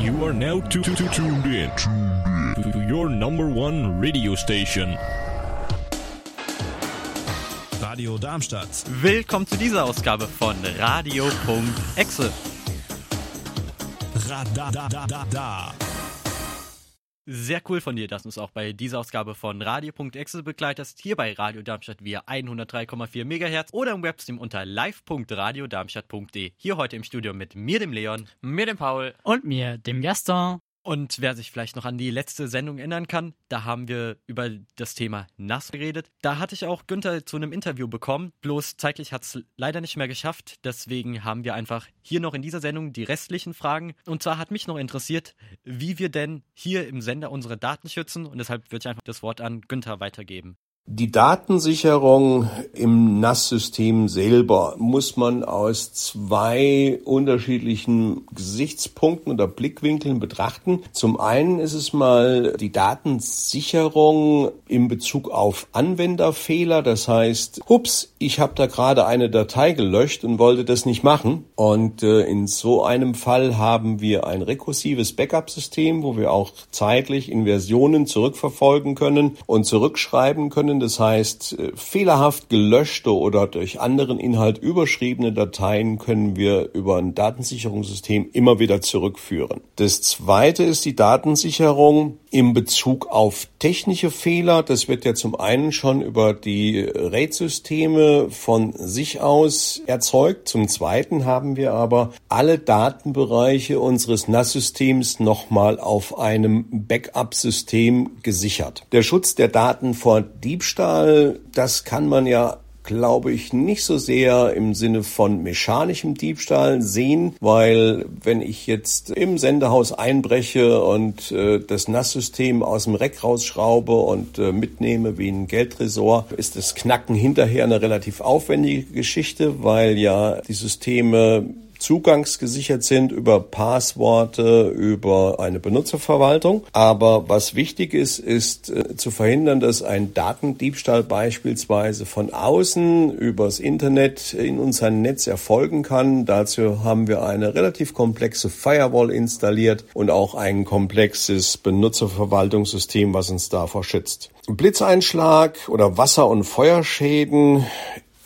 You are now to, to, to tuned in to your number one radio station. Radio Darmstadt. Willkommen zu dieser Ausgabe von Radio.exe. Radadadada. Sehr cool von dir, dass du uns auch bei dieser Ausgabe von Radio.exe begleitest. Hier bei Radio Darmstadt via 103,4 MHz oder im Webstream unter live.radiodarmstadt.de. Hier heute im Studio mit mir, dem Leon, mir, dem Paul. Und mir, dem Gaston. Und wer sich vielleicht noch an die letzte Sendung erinnern kann, da haben wir über das Thema nass geredet. Da hatte ich auch Günther zu einem Interview bekommen, bloß zeitlich hat es leider nicht mehr geschafft. Deswegen haben wir einfach hier noch in dieser Sendung die restlichen Fragen. Und zwar hat mich noch interessiert, wie wir denn hier im Sender unsere Daten schützen. Und deshalb würde ich einfach das Wort an Günther weitergeben. Die Datensicherung im NAS-System selber muss man aus zwei unterschiedlichen Gesichtspunkten oder Blickwinkeln betrachten. Zum einen ist es mal die Datensicherung in Bezug auf Anwenderfehler. Das heißt, hups, ich habe da gerade eine Datei gelöscht und wollte das nicht machen. Und äh, in so einem Fall haben wir ein rekursives Backup-System, wo wir auch zeitlich in Versionen zurückverfolgen können und zurückschreiben können das heißt, äh, fehlerhaft gelöschte oder durch anderen Inhalt überschriebene Dateien können wir über ein Datensicherungssystem immer wieder zurückführen. Das zweite ist die Datensicherung im Bezug auf technische Fehler. Das wird ja zum einen schon über die RAID-Systeme von sich aus erzeugt. Zum zweiten haben wir aber alle Datenbereiche unseres NAS-Systems nochmal auf einem Backup-System gesichert. Der Schutz der Daten vor Diebstahl, das kann man ja glaube ich, nicht so sehr im Sinne von mechanischem Diebstahl sehen, weil wenn ich jetzt im Sendehaus einbreche und äh, das NAS-System aus dem Reck rausschraube und äh, mitnehme wie ein Geldtresor, ist das Knacken hinterher eine relativ aufwendige Geschichte, weil ja die Systeme zugangsgesichert sind über Passworte, über eine Benutzerverwaltung. Aber was wichtig ist, ist äh, zu verhindern, dass ein Datendiebstahl beispielsweise von außen übers Internet in unser Netz erfolgen kann. Dazu haben wir eine relativ komplexe Firewall installiert und auch ein komplexes Benutzerverwaltungssystem, was uns davor schützt. Blitzeinschlag oder Wasser- und Feuerschäden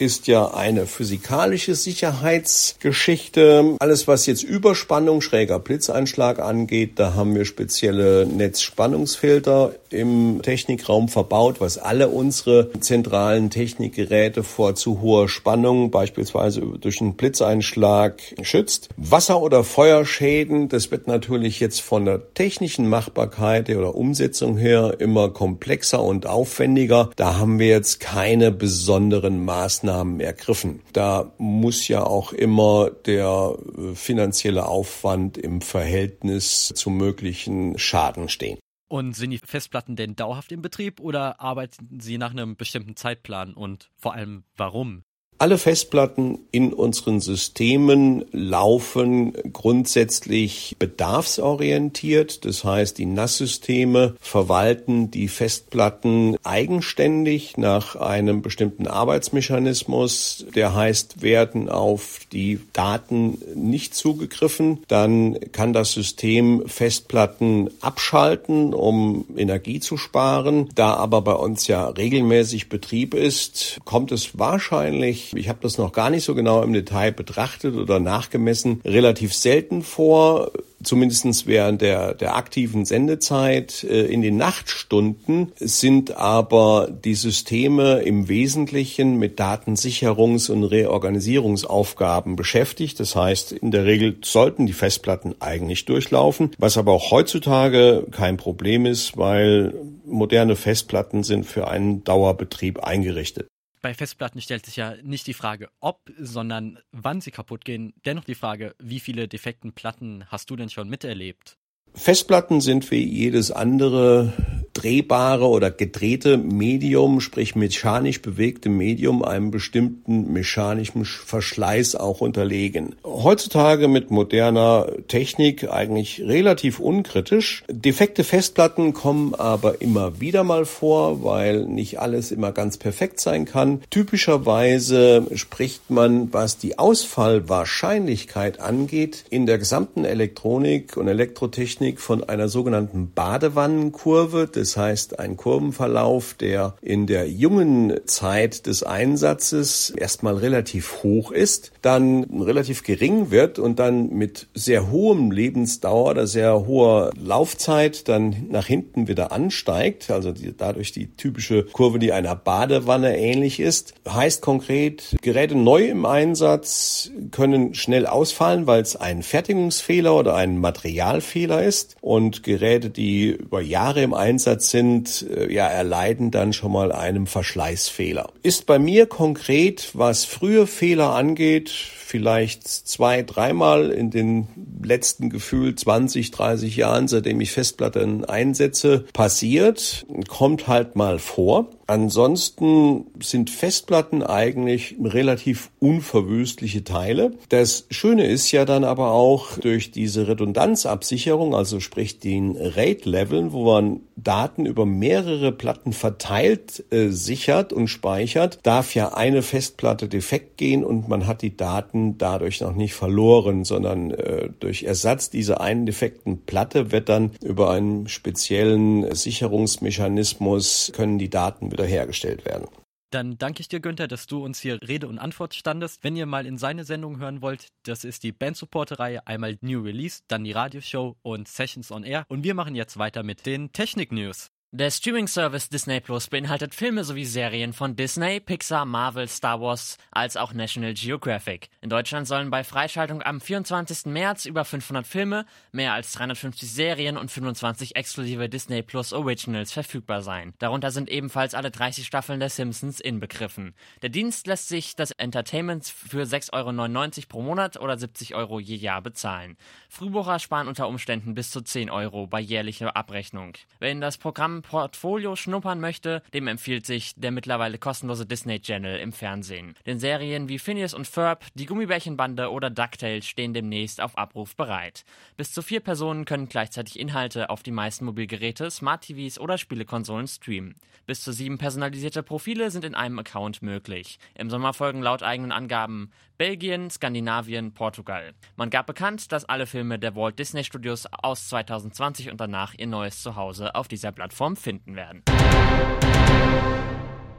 ist ja eine physikalische Sicherheitsgeschichte. Alles, was jetzt Überspannung, schräger Blitzeinschlag angeht, da haben wir spezielle Netzspannungsfilter im Technikraum verbaut, was alle unsere zentralen Technikgeräte vor zu hoher Spannung, beispielsweise durch einen Blitzeinschlag, schützt. Wasser- oder Feuerschäden, das wird natürlich jetzt von der technischen Machbarkeit oder Umsetzung her immer komplexer und aufwendiger. Da haben wir jetzt keine besonderen Maßnahmen Maßnahmen ergriffen. Da muss ja auch immer der äh, finanzielle Aufwand im Verhältnis zum möglichen Schaden stehen. Und sind die Festplatten denn dauerhaft im Betrieb oder arbeiten sie nach einem bestimmten Zeitplan und vor allem warum? Alle Festplatten in unseren Systemen laufen grundsätzlich bedarfsorientiert. Das heißt, die NAS-Systeme verwalten die Festplatten eigenständig nach einem bestimmten Arbeitsmechanismus. Der heißt, werden auf die Daten nicht zugegriffen, dann kann das System Festplatten abschalten, um Energie zu sparen. Da aber bei uns ja regelmäßig Betrieb ist, kommt es wahrscheinlich ich habe das noch gar nicht so genau im Detail betrachtet oder nachgemessen, relativ selten vor, zumindest während der, der aktiven Sendezeit. Äh, in den Nachtstunden sind aber die Systeme im Wesentlichen mit Datensicherungs- und Reorganisierungsaufgaben beschäftigt. Das heißt, in der Regel sollten die Festplatten eigentlich durchlaufen, was aber auch heutzutage kein Problem ist, weil moderne Festplatten sind für einen Dauerbetrieb eingerichtet bei Festplatten stellt sich ja nicht die Frage, ob, sondern wann sie kaputt gehen. Dennoch die Frage, wie viele defekten Platten hast du denn schon miterlebt? Festplatten sind wie jedes andere drehbare oder gedrehte Medium, sprich mechanisch bewegte Medium, einem bestimmten mechanischen Verschleiß auch unterlegen. Heutzutage mit moderner Technik eigentlich relativ unkritisch. Defekte Festplatten kommen aber immer wieder mal vor, weil nicht alles immer ganz perfekt sein kann. Typischerweise spricht man, was die Ausfallwahrscheinlichkeit angeht, in der gesamten Elektronik und Elektrotechnik von einer sogenannten Badewannenkurve. Das heißt, ein Kurvenverlauf, der in der jungen Zeit des Einsatzes erstmal relativ hoch ist, dann relativ gering wird und dann mit sehr hohem Lebensdauer oder sehr hoher Laufzeit dann nach hinten wieder ansteigt. Also die, dadurch die typische Kurve, die einer Badewanne ähnlich ist. Heißt konkret, Geräte neu im Einsatz können schnell ausfallen, weil es ein Fertigungsfehler oder ein Materialfehler ist. Und Geräte, die über Jahre im Einsatz sind, äh, ja, erleiden dann schon mal einem Verschleißfehler. Ist bei mir konkret, was frühe Fehler angeht, vielleicht zwei, dreimal in den letzten Gefühl 20, 30 Jahren, seitdem ich Festplatten einsetze, passiert. Kommt halt mal vor. Ansonsten sind Festplatten eigentlich relativ unverwüstliche Teile. Das Schöne ist ja dann aber auch durch diese Redundanzabsicherung, also sprich den RAID-Leveln, wo man Daten über mehrere Platten verteilt äh, sichert und speichert, darf ja eine Festplatte defekt gehen und man hat die Daten dadurch noch nicht verloren, sondern äh, durch Ersatz dieser einen defekten Platte wird dann über einen speziellen Sicherungsmechanismus können die Daten wieder hergestellt werden. Dann danke ich dir, Günther, dass du uns hier Rede und Antwort standest. Wenn ihr mal in seine Sendung hören wollt, das ist die Band Support Reihe, einmal New Release, dann die Radioshow und Sessions on Air. Und wir machen jetzt weiter mit den Technik News. Der Streaming-Service Disney Plus beinhaltet Filme sowie Serien von Disney, Pixar, Marvel, Star Wars als auch National Geographic. In Deutschland sollen bei Freischaltung am 24. März über 500 Filme, mehr als 350 Serien und 25 exklusive Disney Plus Originals verfügbar sein. Darunter sind ebenfalls alle 30 Staffeln der Simpsons inbegriffen. Der Dienst lässt sich das Entertainment für 6,99 Euro pro Monat oder 70 Euro je Jahr bezahlen. Frühbucher sparen unter Umständen bis zu 10 Euro bei jährlicher Abrechnung. Wenn das Programm Portfolio schnuppern möchte, dem empfiehlt sich der mittlerweile kostenlose Disney Channel im Fernsehen. Den Serien wie Phineas und Ferb, die Gummibärchenbande oder DuckTales stehen demnächst auf Abruf bereit. Bis zu vier Personen können gleichzeitig Inhalte auf die meisten Mobilgeräte, Smart TVs oder Spielekonsolen streamen. Bis zu sieben personalisierte Profile sind in einem Account möglich. Im Sommer folgen laut eigenen Angaben Belgien, Skandinavien, Portugal. Man gab bekannt, dass alle Filme der Walt Disney Studios aus 2020 und danach ihr neues Zuhause auf dieser Plattform finden werden.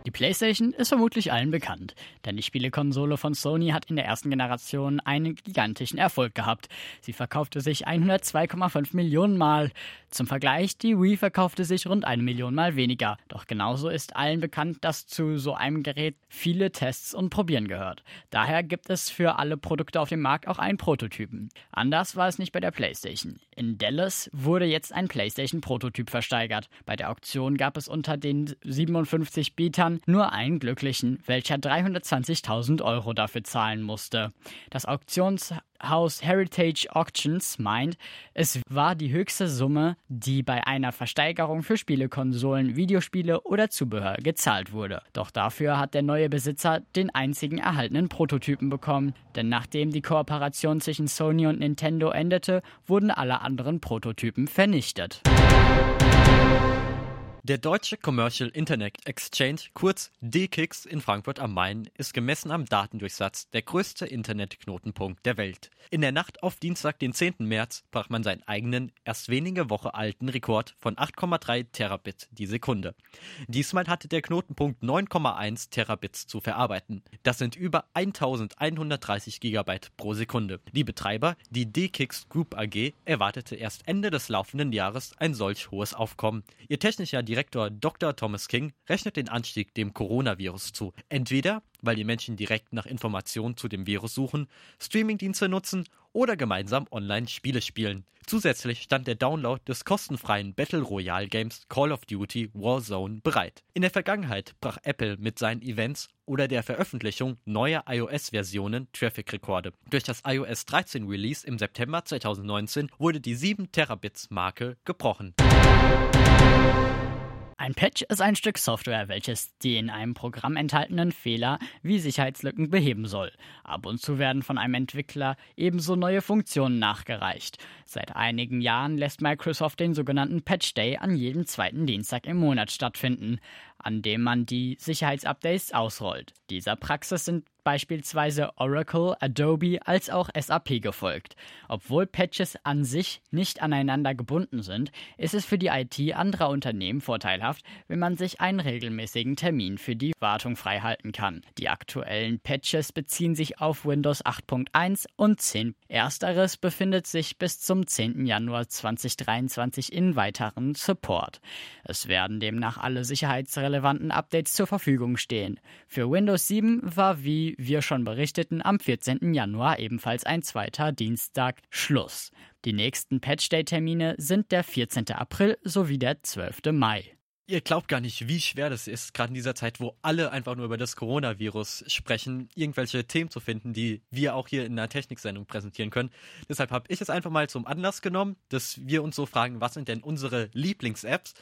Die PlayStation ist vermutlich allen bekannt, denn die Spielekonsole von Sony hat in der ersten Generation einen gigantischen Erfolg gehabt. Sie verkaufte sich 102,5 Millionen Mal. Zum Vergleich, die Wii verkaufte sich rund eine Million Mal weniger. Doch genauso ist allen bekannt, dass zu so einem Gerät viele Tests und Probieren gehört. Daher gibt es für alle Produkte auf dem Markt auch einen Prototypen. Anders war es nicht bei der PlayStation. In Dallas wurde jetzt ein PlayStation-Prototyp versteigert. Bei der Auktion gab es unter den 57 Bietern Jahren nur einen Glücklichen, welcher 320.000 Euro dafür zahlen musste. Das Auktionshaus Heritage Auctions meint, es war die höchste Summe, die bei einer Versteigerung für Spielekonsolen, Videospiele oder Zubehör gezahlt wurde. Doch dafür hat der neue Besitzer den einzigen erhaltenen Prototypen bekommen, denn nachdem die Kooperation zwischen Sony und Nintendo endete, wurden alle anderen Prototypen vernichtet. Der Deutsche Commercial Internet Exchange, kurz DKIX in Frankfurt am Main, ist gemessen am Datendurchsatz der größte Internetknotenpunkt der Welt. In der Nacht auf Dienstag, den 10. März, brach man seinen eigenen, erst wenige Woche alten Rekord von 8,3 Terabit die Sekunde. Diesmal hatte der Knotenpunkt 9,1 Terabits zu verarbeiten. Das sind über 1130 Gigabyte pro Sekunde. Die Betreiber, die DKIX Group AG, erwartete erst Ende des laufenden Jahres ein solch hohes Aufkommen. Ihr technischer Direktor Dr. Thomas King rechnet den Anstieg dem Coronavirus zu. Entweder, weil die Menschen direkt nach Informationen zu dem Virus suchen, Streamingdienste nutzen oder gemeinsam online Spiele spielen. Zusätzlich stand der Download des kostenfreien Battle Royale Games Call of Duty Warzone bereit. In der Vergangenheit brach Apple mit seinen Events oder der Veröffentlichung neuer iOS-Versionen Traffic-Rekorde. Durch das iOS 13 Release im September 2019 wurde die 7 Terabits Marke gebrochen. Ein Patch ist ein Stück Software, welches die in einem Programm enthaltenen Fehler wie Sicherheitslücken beheben soll. Ab und zu werden von einem Entwickler ebenso neue Funktionen nachgereicht. Seit einigen Jahren lässt Microsoft den sogenannten Patch Day an jedem zweiten Dienstag im Monat stattfinden, an dem man die Sicherheitsupdates ausrollt. Dieser Praxis sind beispielsweise Oracle, Adobe als auch SAP gefolgt. Obwohl Patches an sich nicht aneinander gebunden sind, ist es für die IT anderer Unternehmen vorteilhaft, wenn man sich einen regelmäßigen Termin für die Wartung freihalten kann. Die aktuellen Patches beziehen sich auf Windows 8.1 und 10. Ersteres befindet sich bis zum 10. Januar 2023 in weiteren Support. Es werden demnach alle sicherheitsrelevanten Updates zur Verfügung stehen. Für Windows 7 war wie wir schon berichteten, am 14. Januar ebenfalls ein zweiter Dienstag Schluss. Die nächsten Patch-Day-Termine sind der 14. April sowie der 12. Mai. Ihr glaubt gar nicht, wie schwer das ist, gerade in dieser Zeit, wo alle einfach nur über das Coronavirus sprechen, irgendwelche Themen zu finden, die wir auch hier in einer Techniksendung präsentieren können. Deshalb habe ich es einfach mal zum Anlass genommen, dass wir uns so fragen, was sind denn unsere Lieblings-Apps?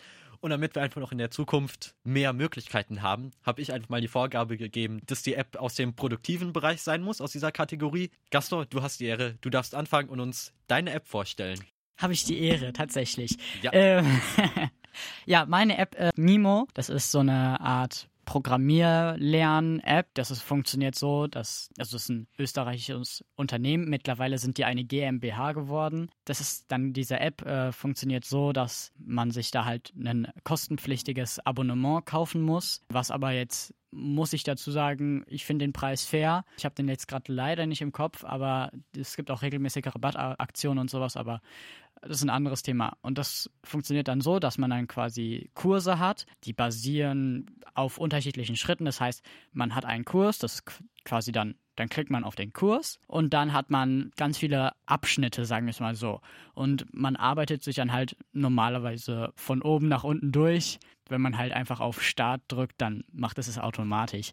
Und damit wir einfach noch in der Zukunft mehr Möglichkeiten haben, habe ich einfach mal die Vorgabe gegeben, dass die App aus dem produktiven Bereich sein muss, aus dieser Kategorie. Gaston, du hast die Ehre, du darfst anfangen und uns deine App vorstellen. Habe ich die Ehre, tatsächlich. Ja. Ähm, ja, meine App äh, Mimo, das ist so eine Art Programmierlern-App. Das ist, funktioniert so, dass, also es ist ein österreichisches Unternehmen. Mittlerweile sind die eine GmbH geworden. Das ist dann, diese App äh, funktioniert so, dass man sich da halt ein kostenpflichtiges Abonnement kaufen muss, was aber jetzt muss ich dazu sagen, ich finde den Preis fair. Ich habe den jetzt gerade leider nicht im Kopf, aber es gibt auch regelmäßige Rabattaktionen und sowas, aber das ist ein anderes Thema. Und das funktioniert dann so, dass man dann quasi Kurse hat, die basieren auf unterschiedlichen Schritten. Das heißt, man hat einen Kurs, das quasi dann, dann klickt man auf den Kurs und dann hat man ganz viele Abschnitte, sagen wir es mal so. Und man arbeitet sich dann halt normalerweise von oben nach unten durch. Wenn man halt einfach auf Start drückt, dann macht es es automatisch.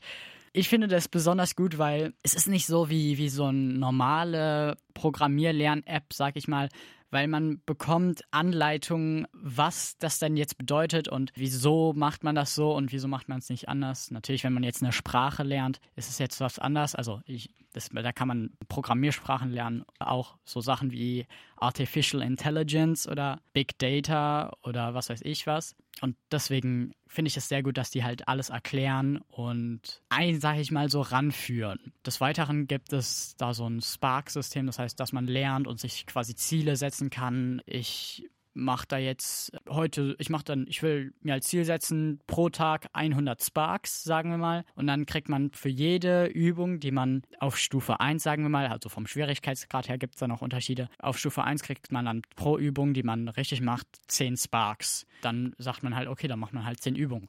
Ich finde das besonders gut, weil es ist nicht so wie, wie so eine normale Programmierlern-App, sag ich mal, weil man bekommt Anleitungen, was das denn jetzt bedeutet und wieso macht man das so und wieso macht man es nicht anders. Natürlich, wenn man jetzt eine Sprache lernt, ist es jetzt was anders. Also ich, das, da kann man Programmiersprachen lernen, auch so Sachen wie Artificial Intelligence oder Big Data oder was weiß ich was. Und deswegen finde ich es sehr gut, dass die halt alles erklären und ein, sage ich mal, so ranführen. Des Weiteren gibt es da so ein Spark-System, das heißt, dass man lernt und sich quasi Ziele setzen kann. Ich mache da jetzt heute, ich mache dann, ich will mir als Ziel setzen, pro Tag 100 Sparks, sagen wir mal. Und dann kriegt man für jede Übung, die man auf Stufe 1, sagen wir mal, also vom Schwierigkeitsgrad her gibt es da noch Unterschiede. Auf Stufe 1 kriegt man dann pro Übung, die man richtig macht, 10 Sparks. Dann sagt man halt, okay, dann macht man halt 10 Übungen.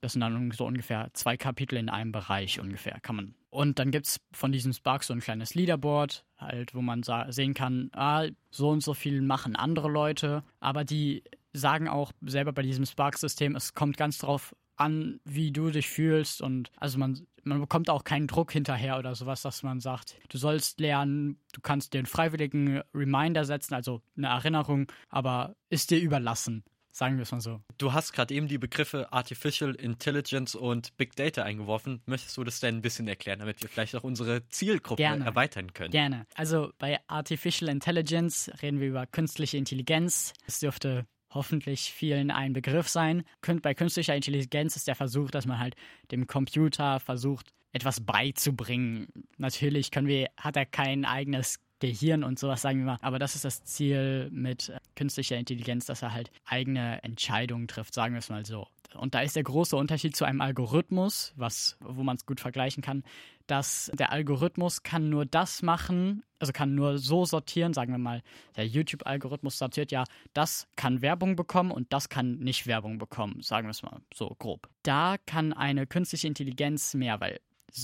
Das sind dann so ungefähr zwei Kapitel in einem Bereich ungefähr, kann man. Und dann gibt es von diesem Spark so ein kleines Leaderboard, halt, wo man sehen kann, ah, so und so viel machen andere Leute, aber die sagen auch selber bei diesem Spark-System, es kommt ganz drauf an, wie du dich fühlst. Und also man, man bekommt auch keinen Druck hinterher oder sowas, dass man sagt, du sollst lernen, du kannst dir einen freiwilligen Reminder setzen, also eine Erinnerung, aber ist dir überlassen. Sagen wir es mal so. Du hast gerade eben die Begriffe Artificial Intelligence und Big Data eingeworfen. Möchtest du das denn ein bisschen erklären, damit wir vielleicht auch unsere Zielgruppe Gerne. erweitern können? Gerne. Also bei Artificial Intelligence reden wir über künstliche Intelligenz. Es dürfte hoffentlich vielen ein Begriff sein. Bei künstlicher Intelligenz ist der Versuch, dass man halt dem Computer versucht, etwas beizubringen. Natürlich können wir, hat er kein eigenes Gehirn und sowas, sagen wir mal. Aber das ist das Ziel mit äh, künstlicher Intelligenz, dass er halt eigene Entscheidungen trifft, sagen wir es mal so. Und da ist der große Unterschied zu einem Algorithmus, was, wo man es gut vergleichen kann, dass der Algorithmus kann nur das machen, also kann nur so sortieren, sagen wir mal, der YouTube-Algorithmus sortiert ja, das kann Werbung bekommen und das kann nicht Werbung bekommen, sagen wir es mal so grob. Da kann eine künstliche Intelligenz mehr, weil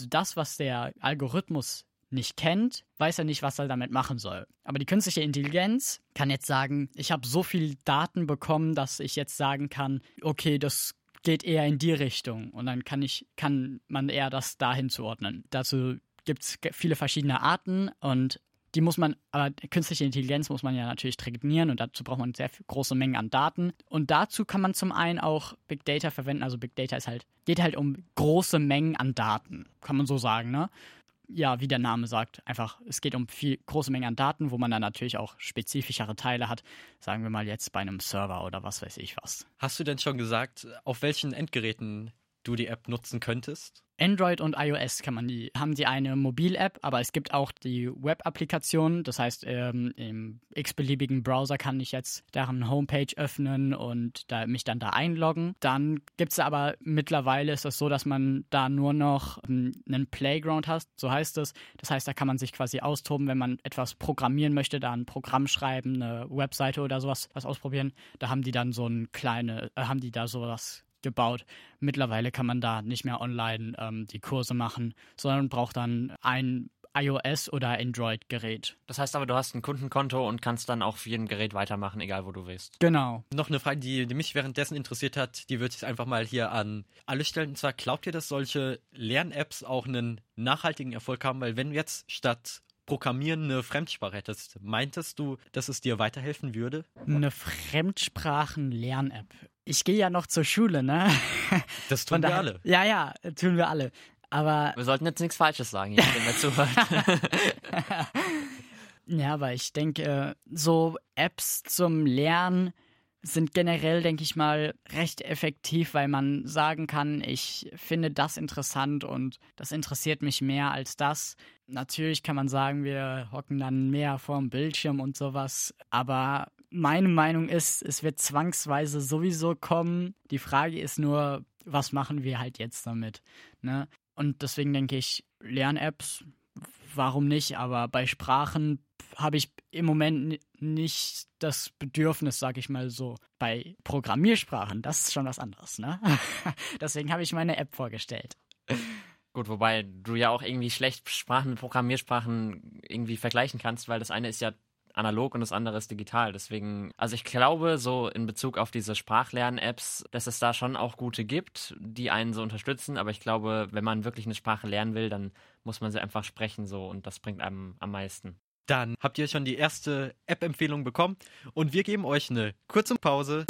das, was der Algorithmus nicht kennt, weiß er nicht, was er damit machen soll. Aber die künstliche Intelligenz kann jetzt sagen, ich habe so viel Daten bekommen, dass ich jetzt sagen kann, okay, das geht eher in die Richtung und dann kann ich kann man eher das dahin zuordnen. Dazu gibt es viele verschiedene Arten und Die muss man, aber künstliche Intelligenz muss man ja natürlich trainieren und dazu braucht man sehr große Mengen an Daten. Und dazu kann man zum einen auch Big Data verwenden. Also Big Data ist halt, geht halt um große Mengen an Daten, kann man so sagen, ne? Ja, wie der Name sagt, einfach, es geht um viel große Mengen an Daten, wo man dann natürlich auch spezifischere Teile hat. Sagen wir mal jetzt bei einem Server oder was weiß ich was. Hast du denn schon gesagt, auf welchen Endgeräten du die App nutzen könntest? Android und iOS kann man die, haben die eine Mobil-App, aber es gibt auch die Web-Applikation. Das heißt, ähm, im x-beliebigen Browser kann ich jetzt deren Homepage öffnen und da, mich dann da einloggen. Dann gibt es aber mittlerweile ist es so, dass man da nur noch ähm, einen Playground hat, so heißt es. Das heißt, da kann man sich quasi austoben, wenn man etwas programmieren möchte, da ein Programm schreiben, eine Webseite oder sowas was ausprobieren. Da haben die dann so ein kleine, äh, haben die da sowas gebaut. Mittlerweile kann man da nicht mehr online ähm, die Kurse machen, sondern braucht dann ein iOS oder Android-Gerät. Das heißt aber, du hast ein Kundenkonto und kannst dann auch für jeden Gerät weitermachen, egal wo du willst. Genau. Noch eine Frage, die, die mich währenddessen interessiert hat, die würde ich einfach mal hier an alle stellen. Und zwar, glaubt ihr, dass solche Lern-Apps auch einen nachhaltigen Erfolg haben? Weil wenn du jetzt statt Programmieren eine Fremdsprache hättest, meintest du, dass es dir weiterhelfen würde? Eine Fremdsprachen-Lern-App. Ich gehe ja noch zur Schule, ne? Das tun wir daher, alle. Ja, ja, tun wir alle. Aber. Wir sollten jetzt nichts Falsches sagen, hier, wenn wir zuhört. ja, aber ich denke, so Apps zum Lernen sind generell, denke ich mal, recht effektiv, weil man sagen kann, ich finde das interessant und das interessiert mich mehr als das. Natürlich kann man sagen, wir hocken dann mehr vorm Bildschirm und sowas, aber meine Meinung ist, es wird zwangsweise sowieso kommen. Die Frage ist nur, was machen wir halt jetzt damit? Ne? Und deswegen denke ich, Lern-Apps, warum nicht? Aber bei Sprachen habe ich im Moment nicht das Bedürfnis, sage ich mal so. Bei Programmiersprachen, das ist schon was anderes, ne? Deswegen habe ich meine App vorgestellt. Gut, wobei du ja auch irgendwie schlecht Sprachen mit Programmiersprachen irgendwie vergleichen kannst, weil das eine ist ja analog und das andere ist digital. Deswegen, also ich glaube, so in Bezug auf diese Sprachlern-Apps, dass es da schon auch gute gibt, die einen so unterstützen. Aber ich glaube, wenn man wirklich eine Sprache lernen will, dann muss man sie einfach sprechen so und das bringt einem am meisten. Dann habt ihr schon die erste App-Empfehlung bekommen und wir geben euch eine kurze Pause.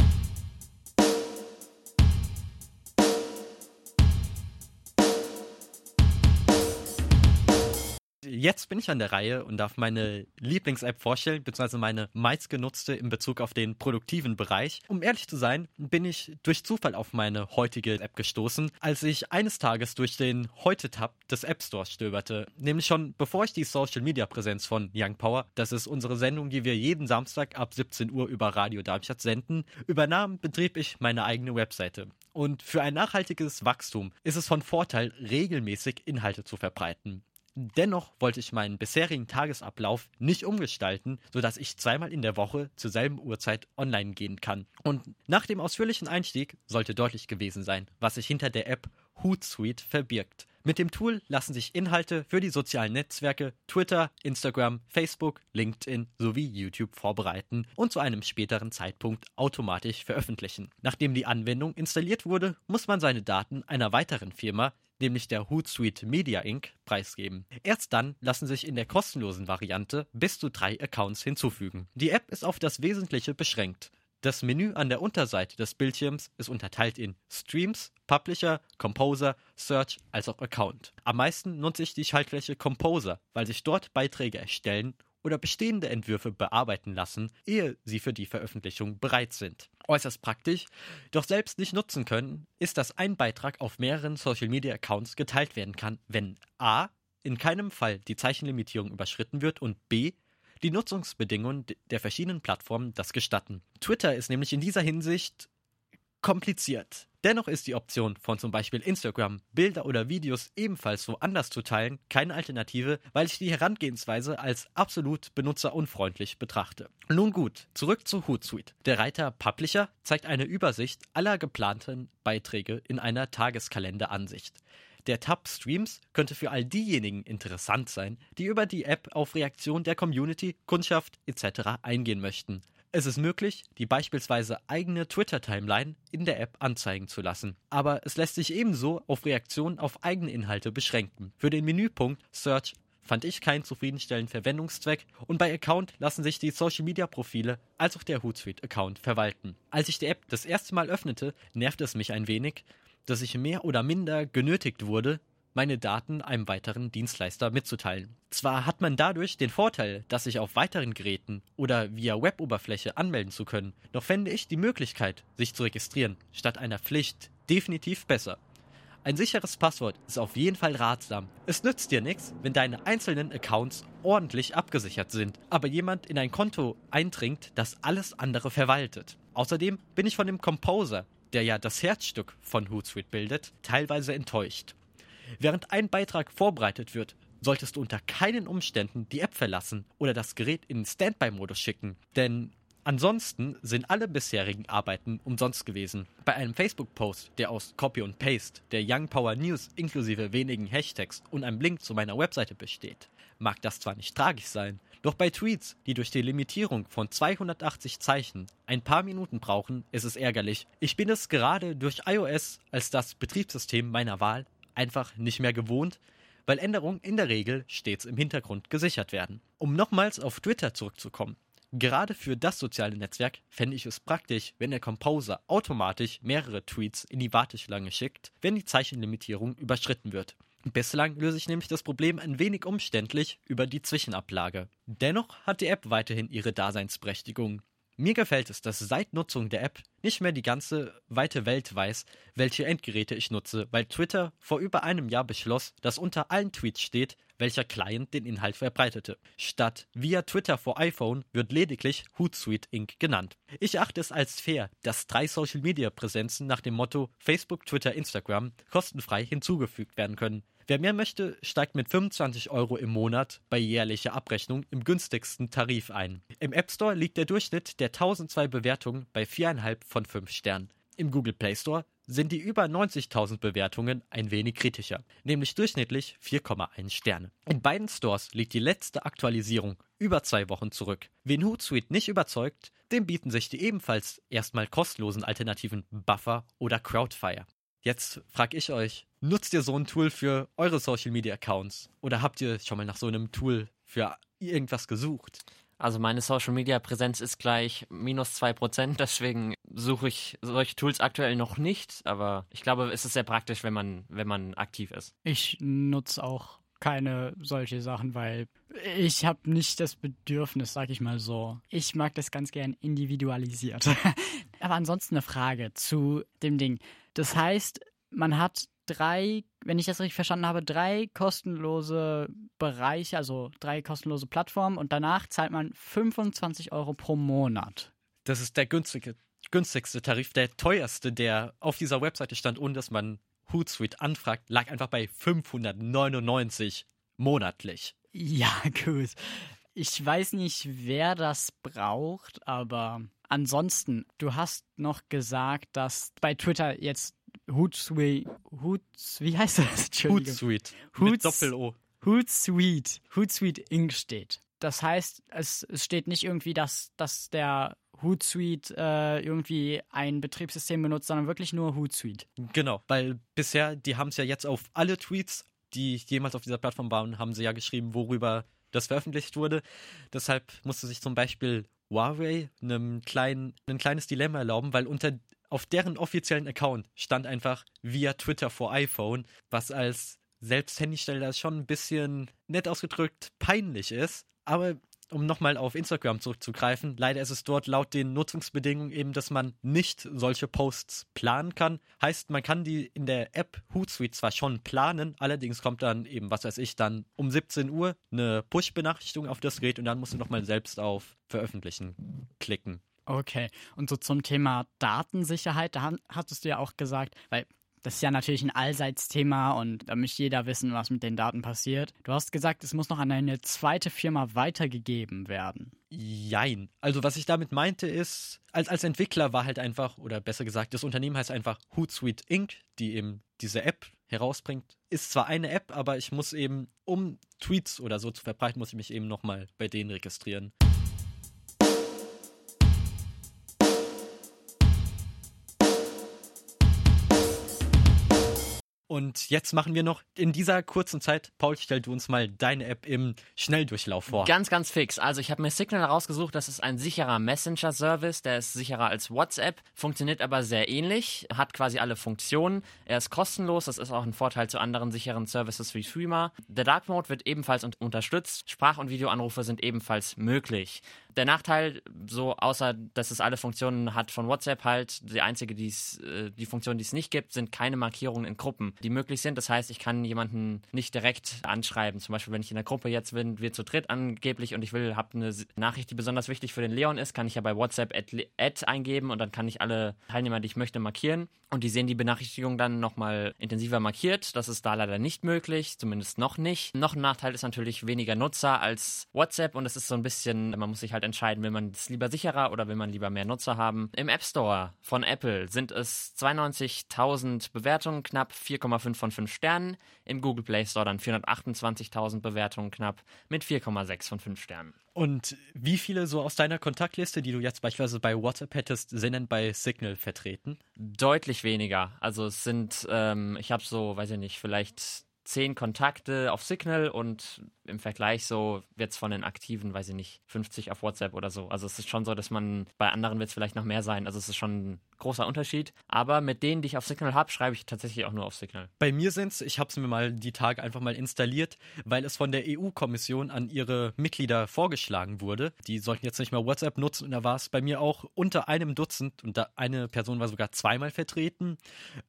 Jetzt bin ich an der Reihe und darf meine Lieblings-App vorstellen, beziehungsweise meine meistgenutzte in Bezug auf den produktiven Bereich. Um ehrlich zu sein, bin ich durch Zufall auf meine heutige App gestoßen, als ich eines Tages durch den Heute-Tab des App Stores stöberte. Nämlich schon bevor ich die Social-Media-Präsenz von Young Power, das ist unsere Sendung, die wir jeden Samstag ab 17 Uhr über Radio Darmstadt senden, übernahm, betrieb ich meine eigene Webseite. Und für ein nachhaltiges Wachstum ist es von Vorteil, regelmäßig Inhalte zu verbreiten. Dennoch wollte ich meinen bisherigen Tagesablauf nicht umgestalten, sodass ich zweimal in der Woche zur selben Uhrzeit online gehen kann. Und nach dem ausführlichen Einstieg sollte deutlich gewesen sein, was sich hinter der App Hootsuite verbirgt. Mit dem Tool lassen sich Inhalte für die sozialen Netzwerke Twitter, Instagram, Facebook, LinkedIn sowie YouTube vorbereiten und zu einem späteren Zeitpunkt automatisch veröffentlichen. Nachdem die Anwendung installiert wurde, muss man seine Daten einer weiteren Firma, nämlich der Hootsuite Media Inc., preisgeben. Erst dann lassen sich in der kostenlosen Variante bis zu drei Accounts hinzufügen. Die App ist auf das Wesentliche beschränkt. Das Menü an der Unterseite des Bildschirms ist unterteilt in Streams, Publisher, Composer, Search als auch Account. Am meisten nutze ich die Schaltfläche Composer, weil sich dort Beiträge erstellen oder bestehende Entwürfe bearbeiten lassen, ehe sie für die Veröffentlichung bereit sind. Äußerst praktisch, doch selbst nicht nutzen können, ist, dass ein Beitrag auf mehreren Social-Media-Accounts geteilt werden kann, wenn a. in keinem Fall die Zeichenlimitierung überschritten wird und b. die Nutzungsbedingungen der verschiedenen Plattformen das gestatten. Twitter ist nämlich in dieser Hinsicht kompliziert. Dennoch ist die Option von zum Beispiel Instagram, Bilder oder Videos ebenfalls so anders zu teilen keine Alternative, weil ich die Herangehensweise als absolut benutzerunfreundlich betrachte. Nun gut, zurück zu Hootsuite. Der Reiter Publisher zeigt eine Übersicht aller geplanten Beiträge in einer Tageskalenderansicht. Der Tab Streams könnte für all diejenigen interessant sein, die über die App auf Reaktion der Community, Kundschaft etc. eingehen möchten. Es ist möglich, die beispielsweise eigene Twitter-Timeline in der App anzeigen zu lassen. Aber es lässt sich ebenso auf Reaktionen auf eigene Inhalte beschränken. Für den Menüpunkt Search fand ich keinen zufriedenstellenden Verwendungszweck und bei Account lassen sich die Social Media Profile als auch der Hootsuite Account verwalten. Als ich die App das erste Mal öffnete, nervte es mich ein wenig, dass ich mehr oder minder genötigt wurde, meine Daten einem weiteren Dienstleister mitzuteilen. Zwar hat man dadurch den Vorteil, dass sich auf weiteren Geräten oder via Weboberfläche anmelden zu können, doch fände ich die Möglichkeit, sich zu registrieren, statt einer Pflicht definitiv besser. Ein sicheres Passwort ist auf jeden Fall ratsam. Es nützt dir nichts, wenn deine einzelnen Accounts ordentlich abgesichert sind, aber jemand in ein Konto eindringt, das alles andere verwaltet. Außerdem bin ich von dem Composer, der ja das Herzstück von Hootsuite bildet, teilweise enttäuscht. Während ein Beitrag vorbereitet wird, solltest du unter keinen Umständen die App verlassen oder das Gerät in Standby-Modus schicken, denn ansonsten sind alle bisherigen Arbeiten umsonst gewesen. Bei einem Facebook-Post, der aus Copy und Paste der Young Power News inklusive wenigen Hashtags und einem Link zu meiner Webseite besteht, mag das zwar nicht tragisch sein, doch bei Tweets, die durch die Limitierung von 280 Zeichen ein paar Minuten brauchen, ist es ärgerlich. Ich bin es gerade durch iOS als das Betriebssystem meiner Wahl einfach nicht mehr gewohnt, weil Änderungen in der Regel stets im Hintergrund gesichert werden. Um nochmals auf Twitter zurückzukommen. Gerade für das soziale Netzwerk fände ich es praktisch, wenn der Composer automatisch mehrere Tweets in die Warteschlange schickt, wenn die Zeichenlimitierung überschritten wird. Bislang löse ich nämlich das Problem ein wenig umständlich über die Zwischenablage. Dennoch hat die App weiterhin ihre Daseinsberechtigung. Mir gefällt es, dass seit Nutzung der App nicht mehr die ganze weite Welt weiß, welche Endgeräte ich nutze, weil Twitter vor über einem Jahr beschloss, dass unter allen Tweets steht, welcher Client den Inhalt verbreitete. Statt via Twitter for iPhone wird lediglich Hootsuite Inc. genannt. Ich achte es als fair, dass drei Social Media Präsenzen nach dem Motto Facebook, Twitter, Instagram kostenfrei hinzugefügt werden können. Wer mehr möchte, steigt mit 25 Euro im Monat bei jährlicher Abrechnung im günstigsten Tarif ein. Im App Store liegt der Durchschnitt der 1002 Bewertungen bei 4,5 von 5 Sternen. Im Google Play Store sind die über 90.000 Bewertungen ein wenig kritischer, nämlich durchschnittlich 4,1 Sterne. In beiden Stores liegt die letzte Aktualisierung über zwei Wochen zurück. Wen Hootsuite nicht überzeugt, dem bieten sich die ebenfalls erstmal kostenlosen Alternativen Buffer oder Crowdfire. Jetzt frage ich euch, nutzt ihr so ein Tool für eure Social Media Accounts? Oder habt ihr schon mal nach so einem Tool für irgendwas gesucht? Also meine Social Media Präsenz ist gleich minus 2%, deswegen suche ich solche Tools aktuell noch nicht, aber ich glaube, es ist sehr praktisch, wenn man, wenn man aktiv ist. Ich nutze auch keine solche Sachen, weil ich habe nicht das Bedürfnis, sag ich mal so. Ich mag das ganz gern individualisiert. aber ansonsten eine Frage zu dem Ding. Das heißt, man hat drei, wenn ich das richtig verstanden habe, drei kostenlose Bereiche, also drei kostenlose Plattformen und danach zahlt man 25 Euro pro Monat. Das ist der günstige, günstigste Tarif. Der teuerste, der auf dieser Webseite stand, ohne dass man Hootsuite anfragt, lag einfach bei 599 monatlich. Ja, gut. Ich weiß nicht, wer das braucht, aber ansonsten, du hast noch gesagt, dass bei Twitter jetzt Hootsuite, Hoots, wie heißt das? Hootsuite. Mit Doppel-O. Hootsuite, Hootsuite Inc. steht. Das heißt, es, es steht nicht irgendwie, dass, dass der Hootsuite äh, irgendwie ein Betriebssystem benutzt, sondern wirklich nur Hootsuite. Genau, weil bisher, die haben es ja jetzt auf alle Tweets, die jemals auf dieser Plattform waren, haben sie ja geschrieben, worüber das veröffentlicht wurde. Deshalb musste sich zum Beispiel Huawei einem kleinen, ein kleines Dilemma erlauben, weil unter auf deren offiziellen Account stand einfach via Twitter for iPhone, was als selbst Handysteller schon ein bisschen nett ausgedrückt peinlich ist. Aber um nochmal auf Instagram zurückzugreifen, leider ist es dort laut den Nutzungsbedingungen eben, dass man nicht solche Posts planen kann. Heißt, man kann die in der App Hootsuite zwar schon planen, allerdings kommt dann eben, was weiß ich, dann um 17 Uhr eine Push-Benachrichtigung auf das Gerät und dann musst du nochmal selbst auf Veröffentlichen klicken. Okay, und so zum Thema Datensicherheit, da hattest du ja auch gesagt, weil das ist ja natürlich ein Allseits-Thema und da möchte jeder wissen, was mit den Daten passiert. Du hast gesagt, es muss noch an eine zweite Firma weitergegeben werden. Jein. Also was ich damit meinte ist, als, als Entwickler war halt einfach, oder besser gesagt, das Unternehmen heißt einfach Hootsuite Inc., die eben diese App herausbringt. Ist zwar eine App, aber ich muss eben, um Tweets oder so zu verbreiten, muss ich mich eben nochmal bei denen registrieren. Und jetzt machen wir noch in dieser kurzen Zeit, Paul, stell du uns mal deine App im Schnelldurchlauf vor. Ganz, ganz fix. Also ich habe mir Signal rausgesucht, das ist ein sicherer Messenger-Service, der ist sicherer als WhatsApp, funktioniert aber sehr ähnlich, hat quasi alle Funktionen. Er ist kostenlos, das ist auch ein Vorteil zu anderen sicheren Services wie Streamer. Der Dark Mode wird ebenfalls un unterstützt, Sprach- und Videoanrufe sind ebenfalls möglich. Der Nachteil, so außer dass es alle Funktionen hat von WhatsApp halt, die einzige, die's, äh, die Funktion, die es nicht gibt, sind keine Markierungen in Gruppen, die möglich sind. Das heißt, ich kann jemanden nicht direkt anschreiben. Zum Beispiel, wenn ich in der Gruppe jetzt bin, wir zu dritt angeblich und ich will, habe eine Nachricht, die besonders wichtig für den Leon ist, kann ich ja bei WhatsApp Ad, Ad eingeben und dann kann ich alle Teilnehmer, die ich möchte, markieren. Und die sehen die Benachrichtigung dann nochmal intensiver markiert. Das ist da leider nicht möglich, zumindest noch nicht. Noch ein Nachteil ist natürlich weniger Nutzer als WhatsApp und es ist so ein bisschen, man muss sich halt entscheiden, will man es lieber sicherer oder will man lieber mehr Nutzer haben. Im App Store von Apple sind es 92.000 Bewertungen, knapp 4,5 von 5 Sternen. Im Google Play Store dann 428.000 Bewertungen, knapp mit 4,6 von 5 Sternen. Und wie viele so aus deiner Kontaktliste, die du jetzt beispielsweise bei WhatsApp hättest, sind denn bei Signal vertreten? Deutlich weniger. Also es sind, ähm, ich habe so, weiß ich nicht, vielleicht zehn Kontakte auf Signal und im Vergleich so wird es von den Aktiven, weiß ich nicht, 50 auf WhatsApp oder so. Also es ist schon so, dass man bei anderen wird es vielleicht noch mehr sein. Also es ist schon ein großer Unterschied. Aber mit denen, die ich auf Signal habe, schreibe ich tatsächlich auch nur auf Signal. Bei mir sind es, ich habe es mir mal die Tage einfach mal installiert, weil es von der EU-Kommission an ihre Mitglieder vorgeschlagen wurde. Die sollten jetzt nicht mehr WhatsApp nutzen und da war es bei mir auch unter einem Dutzend und da eine Person war sogar zweimal vertreten.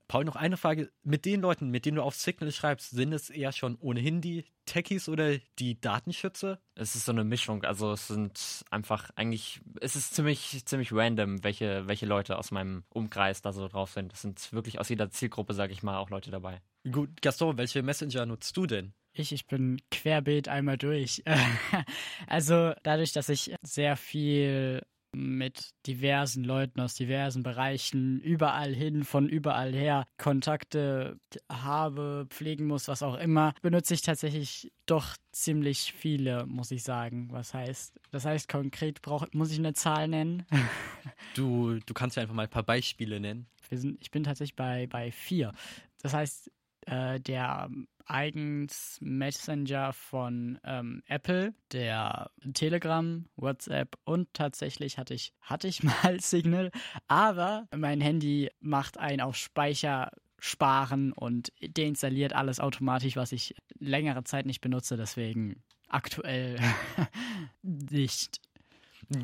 Paul, noch eine Frage. Mit den Leuten, mit denen du auf Signal schreibst, sind es eher schon ohnehin die Techies oder die Datenschützer? Es ist so eine Mischung. Also es sind einfach eigentlich, es ist ziemlich, ziemlich random, welche, welche Leute aus meinem Umkreis da so drauf sind. Es sind wirklich aus jeder Zielgruppe, sage ich mal, auch Leute dabei. Gut, Gaston, welche Messenger nutzt du denn? Ich, ich bin querbeet einmal durch. also dadurch, dass ich sehr viel mit diversen Leuten aus diversen Bereichen überall hin, von überall her Kontakte habe, pflegen muss, was auch immer, benutze ich tatsächlich doch ziemlich viele, muss ich sagen. Was heißt, das heißt konkret brauch, muss ich eine Zahl nennen? du, du kannst ja einfach mal ein paar Beispiele nennen. Wir sind, ich bin tatsächlich bei, bei vier. Das heißt, äh, der eigens Messenger von ähm, Apple, der Telegram, WhatsApp und tatsächlich hatte ich, hatte ich mal Signal, aber mein Handy macht einen auf Speicher sparen und deinstalliert alles automatisch, was ich längere Zeit nicht benutze, deswegen aktuell nicht.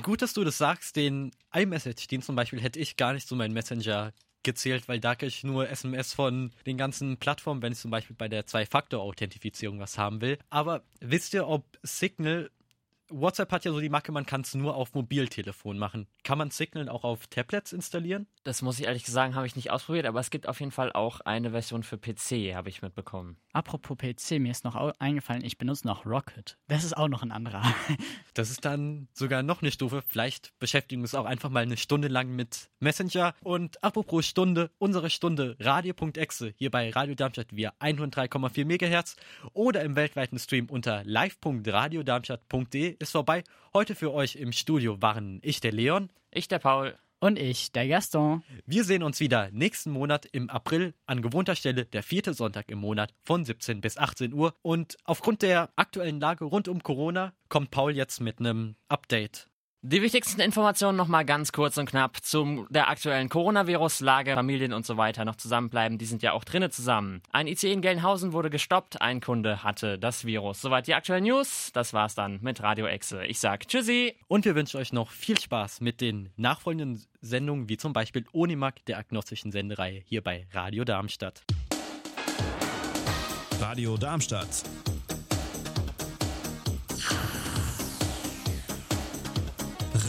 Gut, dass du das sagst. Den iMessage, den zum Beispiel hätte ich gar nicht so mein Messenger gezählt, weil da kriege ich nur SMS von den ganzen Plattformen, wenn ich zum Beispiel bei der Zwei-Faktor-Authentifizierung was haben will. Aber wisst ihr, ob Signal WhatsApp hat ja so die Macke, man kann es nur auf Mobiltelefon machen. Kann man Signal auch auf Tablets installieren? Das muss ich ehrlich sagen, habe ich nicht ausprobiert, aber es gibt auf jeden Fall auch eine Version für PC, habe ich mitbekommen. Apropos PC, mir ist noch eingefallen, ich benutze noch Rocket. Das ist auch noch ein anderer. das ist dann sogar noch eine Stufe. Vielleicht beschäftigen wir uns auch einfach mal eine Stunde lang mit Messenger. Und apropos Stunde, unsere Stunde Radio.exe hier bei Radio Darmstadt via 103,4 MHz oder im weltweiten Stream unter live.radiodarmstadt.de ist vorbei. Heute für euch im Studio waren ich, der Leon. Ich, der Paul. Und ich, der Gaston. Wir sehen uns wieder nächsten Monat im April an gewohnter Stelle, der vierte Sonntag im Monat von 17 bis 18 Uhr. Und aufgrund der aktuellen Lage rund um Corona kommt Paul jetzt mit einem Update. Die wichtigsten Informationen nochmal ganz kurz und knapp zum der aktuellen Coronavirus-Lage, Familien und so weiter noch zusammenbleiben. Die sind ja auch drinnen zusammen. Ein ICE in Gelnhausen wurde gestoppt. Ein Kunde hatte das Virus. Soweit die aktuellen News. Das war's dann mit Radio Exe. Ich sag Tschüssi. Und wir wünschen euch noch viel Spaß mit den nachfolgenden Sendungen, wie zum Beispiel Onimak, der agnostischen Sendereihe hier bei Radio Darmstadt. Radio Darmstadt.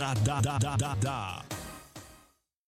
da da da da da.